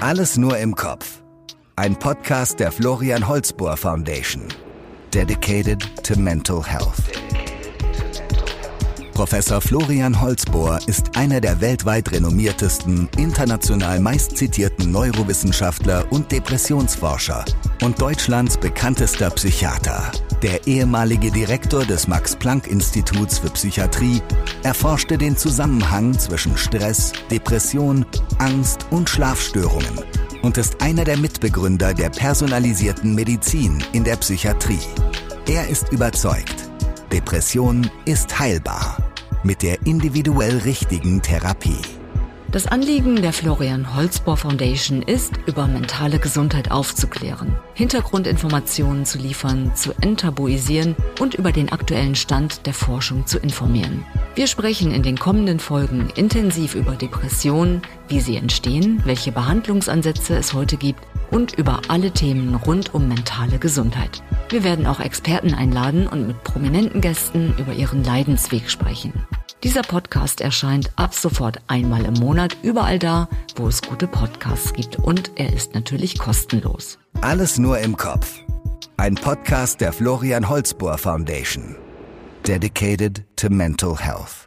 Alles nur im Kopf. Ein Podcast der Florian Holzbohr Foundation. Dedicated to Mental Health. Professor Florian Holzbohr ist einer der weltweit renommiertesten, international meistzitierten Neurowissenschaftler und Depressionsforscher und Deutschlands bekanntester Psychiater. Der ehemalige Direktor des Max-Planck-Instituts für Psychiatrie erforschte den Zusammenhang zwischen Stress, Depression, Angst und Schlafstörungen und ist einer der Mitbegründer der personalisierten Medizin in der Psychiatrie. Er ist überzeugt, Depression ist heilbar mit der individuell richtigen Therapie. Das Anliegen der Florian Holzbohr Foundation ist, über mentale Gesundheit aufzuklären, Hintergrundinformationen zu liefern, zu enttabuisieren und über den aktuellen Stand der Forschung zu informieren. Wir sprechen in den kommenden Folgen intensiv über Depressionen, wie sie entstehen, welche Behandlungsansätze es heute gibt und über alle Themen rund um mentale Gesundheit. Wir werden auch Experten einladen und mit prominenten Gästen über ihren Leidensweg sprechen. Dieser Podcast erscheint ab sofort einmal im Monat überall da, wo es gute Podcasts gibt und er ist natürlich kostenlos. Alles nur im Kopf. Ein Podcast der Florian Holzbohr Foundation. Dedicated to Mental Health.